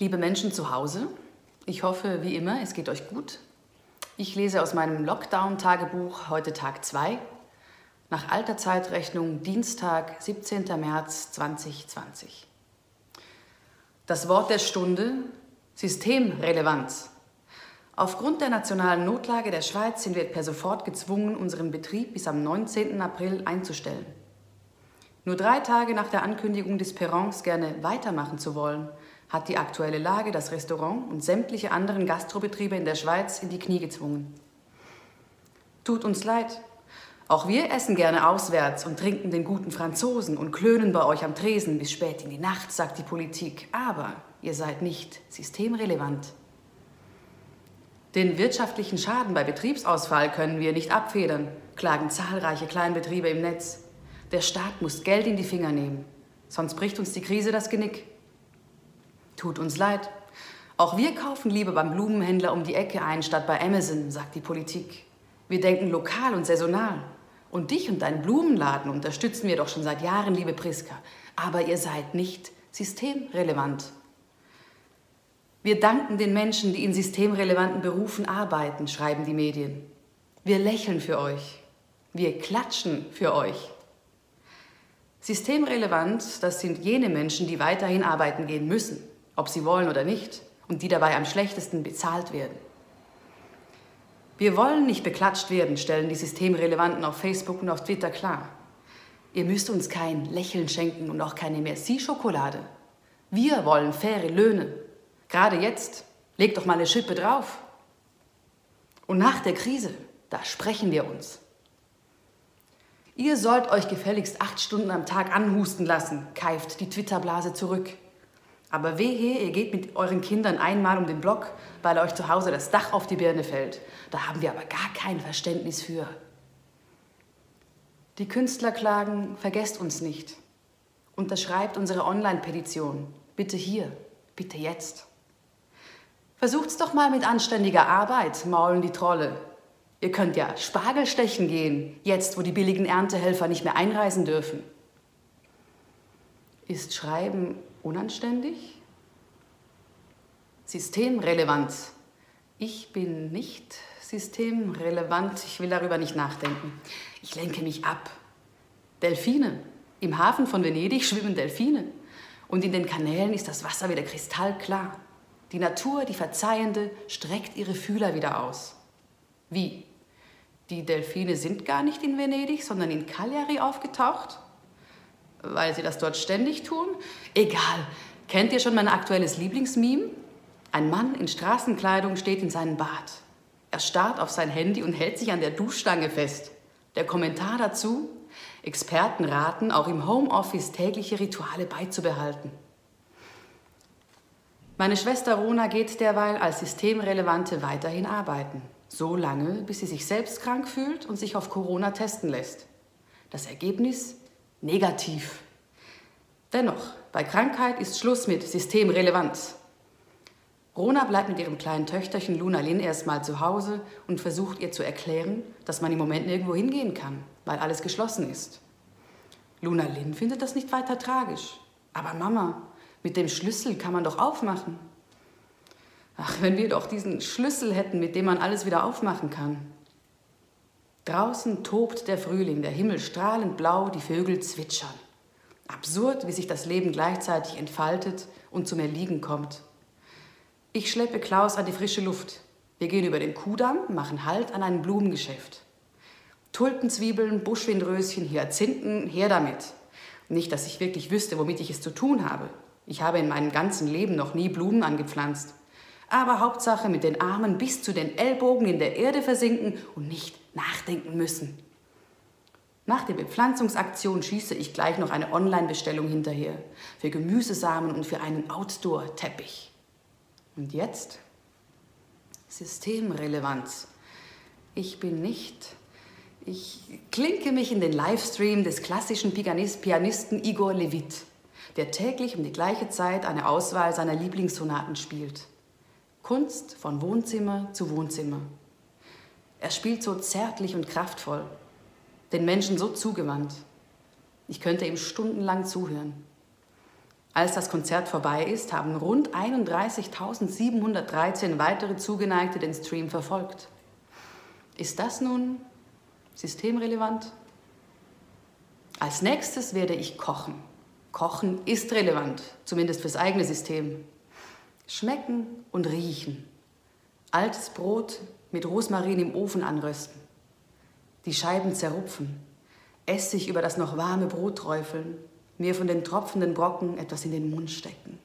Liebe Menschen zu Hause, ich hoffe, wie immer, es geht euch gut. Ich lese aus meinem Lockdown-Tagebuch heute Tag 2, nach alter Zeitrechnung Dienstag, 17. März 2020. Das Wort der Stunde Systemrelevanz. Aufgrund der nationalen Notlage der Schweiz sind wir per sofort gezwungen, unseren Betrieb bis am 19. April einzustellen. Nur drei Tage nach der Ankündigung des Perrons gerne weitermachen zu wollen, hat die aktuelle Lage das Restaurant und sämtliche anderen Gastrobetriebe in der Schweiz in die Knie gezwungen. Tut uns leid. Auch wir essen gerne auswärts und trinken den guten Franzosen und klönen bei euch am Tresen bis spät in die Nacht, sagt die Politik. Aber ihr seid nicht systemrelevant. Den wirtschaftlichen Schaden bei Betriebsausfall können wir nicht abfedern, klagen zahlreiche Kleinbetriebe im Netz. Der Staat muss Geld in die Finger nehmen, sonst bricht uns die Krise das Genick. Tut uns leid. Auch wir kaufen lieber beim Blumenhändler um die Ecke ein, statt bei Amazon, sagt die Politik. Wir denken lokal und saisonal. Und dich und deinen Blumenladen unterstützen wir doch schon seit Jahren, liebe Priska. Aber ihr seid nicht systemrelevant. Wir danken den Menschen, die in systemrelevanten Berufen arbeiten, schreiben die Medien. Wir lächeln für euch. Wir klatschen für euch. Systemrelevant, das sind jene Menschen, die weiterhin arbeiten gehen müssen, ob sie wollen oder nicht, und die dabei am schlechtesten bezahlt werden. Wir wollen nicht beklatscht werden, stellen die Systemrelevanten auf Facebook und auf Twitter klar. Ihr müsst uns kein Lächeln schenken und auch keine Merci-Schokolade. Wir wollen faire Löhne, Gerade jetzt, legt doch mal eine Schippe drauf. Und nach der Krise, da sprechen wir uns. Ihr sollt euch gefälligst acht Stunden am Tag anhusten lassen, keift die Twitterblase zurück. Aber wehe, ihr geht mit euren Kindern einmal um den Block, weil euch zu Hause das Dach auf die Birne fällt. Da haben wir aber gar kein Verständnis für. Die Künstler klagen, vergesst uns nicht. Unterschreibt unsere Online-Petition. Bitte hier, bitte jetzt. Versucht's doch mal mit anständiger Arbeit, maulen die Trolle. Ihr könnt ja Spargel stechen gehen, jetzt wo die billigen Erntehelfer nicht mehr einreisen dürfen. Ist Schreiben unanständig? Systemrelevant. Ich bin nicht systemrelevant, ich will darüber nicht nachdenken. Ich lenke mich ab. Delfine. Im Hafen von Venedig schwimmen Delfine. Und in den Kanälen ist das Wasser wieder kristallklar. Die Natur, die Verzeihende, streckt ihre Fühler wieder aus. Wie? Die Delfine sind gar nicht in Venedig, sondern in Cagliari aufgetaucht? Weil sie das dort ständig tun? Egal. Kennt ihr schon mein aktuelles Lieblingsmeme? Ein Mann in Straßenkleidung steht in seinem Bad. Er starrt auf sein Handy und hält sich an der Duschstange fest. Der Kommentar dazu? Experten raten, auch im Homeoffice tägliche Rituale beizubehalten. Meine Schwester Rona geht derweil als Systemrelevante weiterhin arbeiten. So lange, bis sie sich selbst krank fühlt und sich auf Corona testen lässt. Das Ergebnis? Negativ. Dennoch, bei Krankheit ist Schluss mit Systemrelevanz. Rona bleibt mit ihrem kleinen Töchterchen Luna Lin erstmal zu Hause und versucht ihr zu erklären, dass man im Moment nirgendwo hingehen kann, weil alles geschlossen ist. Luna Lin findet das nicht weiter tragisch. Aber Mama, mit dem Schlüssel kann man doch aufmachen. Ach, wenn wir doch diesen Schlüssel hätten, mit dem man alles wieder aufmachen kann. Draußen tobt der Frühling, der Himmel strahlend blau, die Vögel zwitschern. Absurd, wie sich das Leben gleichzeitig entfaltet und zum Erliegen kommt. Ich schleppe Klaus an die frische Luft. Wir gehen über den Kudamm, machen Halt an einem Blumengeschäft. Tulpenzwiebeln, Buschwindröschen, Hyazinthen, her damit. Nicht, dass ich wirklich wüsste, womit ich es zu tun habe. Ich habe in meinem ganzen Leben noch nie Blumen angepflanzt. Aber Hauptsache mit den Armen bis zu den Ellbogen in der Erde versinken und nicht nachdenken müssen. Nach der Bepflanzungsaktion schieße ich gleich noch eine Online-Bestellung hinterher. Für Gemüsesamen und für einen Outdoor-Teppich. Und jetzt? Systemrelevanz. Ich bin nicht. Ich klinke mich in den Livestream des klassischen Pianisten Igor Levit der täglich um die gleiche Zeit eine Auswahl seiner Lieblingssonaten spielt. Kunst von Wohnzimmer zu Wohnzimmer. Er spielt so zärtlich und kraftvoll, den Menschen so zugewandt. Ich könnte ihm stundenlang zuhören. Als das Konzert vorbei ist, haben rund 31.713 weitere Zugeneigte den Stream verfolgt. Ist das nun systemrelevant? Als nächstes werde ich kochen. Kochen ist relevant, zumindest fürs eigene System. Schmecken und riechen. Altes Brot mit Rosmarin im Ofen anrösten. Die Scheiben zerrupfen. Essig über das noch warme Brot träufeln mir von den tropfenden Brocken etwas in den Mund stecken.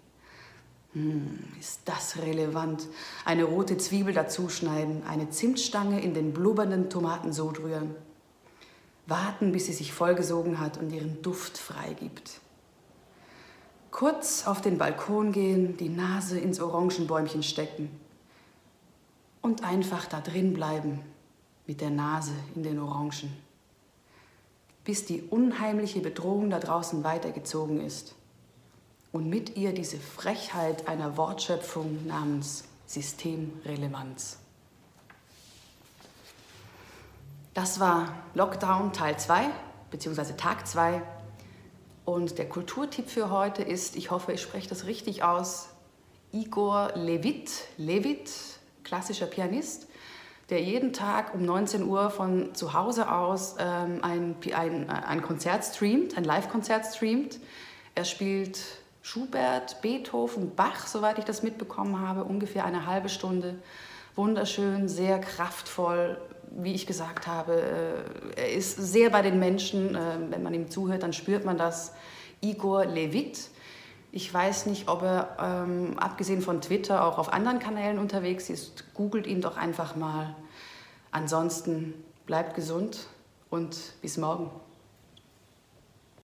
Hm, ist das relevant? Eine rote Zwiebel dazuschneiden, eine Zimtstange in den blubbernden Tomatensud rühren. Warten, bis sie sich vollgesogen hat und ihren Duft freigibt. Kurz auf den Balkon gehen, die Nase ins Orangenbäumchen stecken und einfach da drin bleiben mit der Nase in den Orangen bis die unheimliche Bedrohung da draußen weitergezogen ist und mit ihr diese Frechheit einer Wortschöpfung namens Systemrelevanz. Das war Lockdown Teil 2 bzw. Tag 2 und der Kulturtipp für heute ist, ich hoffe, ich spreche das richtig aus, Igor Levit, Levit, klassischer Pianist, der jeden Tag um 19 Uhr von zu Hause aus ähm, ein, ein, ein Konzert streamt, ein Live-Konzert streamt. Er spielt Schubert, Beethoven, Bach, soweit ich das mitbekommen habe, ungefähr eine halbe Stunde. Wunderschön, sehr kraftvoll, wie ich gesagt habe. Äh, er ist sehr bei den Menschen. Äh, wenn man ihm zuhört, dann spürt man das. Igor Levit. Ich weiß nicht, ob er ähm, abgesehen von Twitter auch auf anderen Kanälen unterwegs ist. Googelt ihn doch einfach mal. Ansonsten bleibt gesund und bis morgen.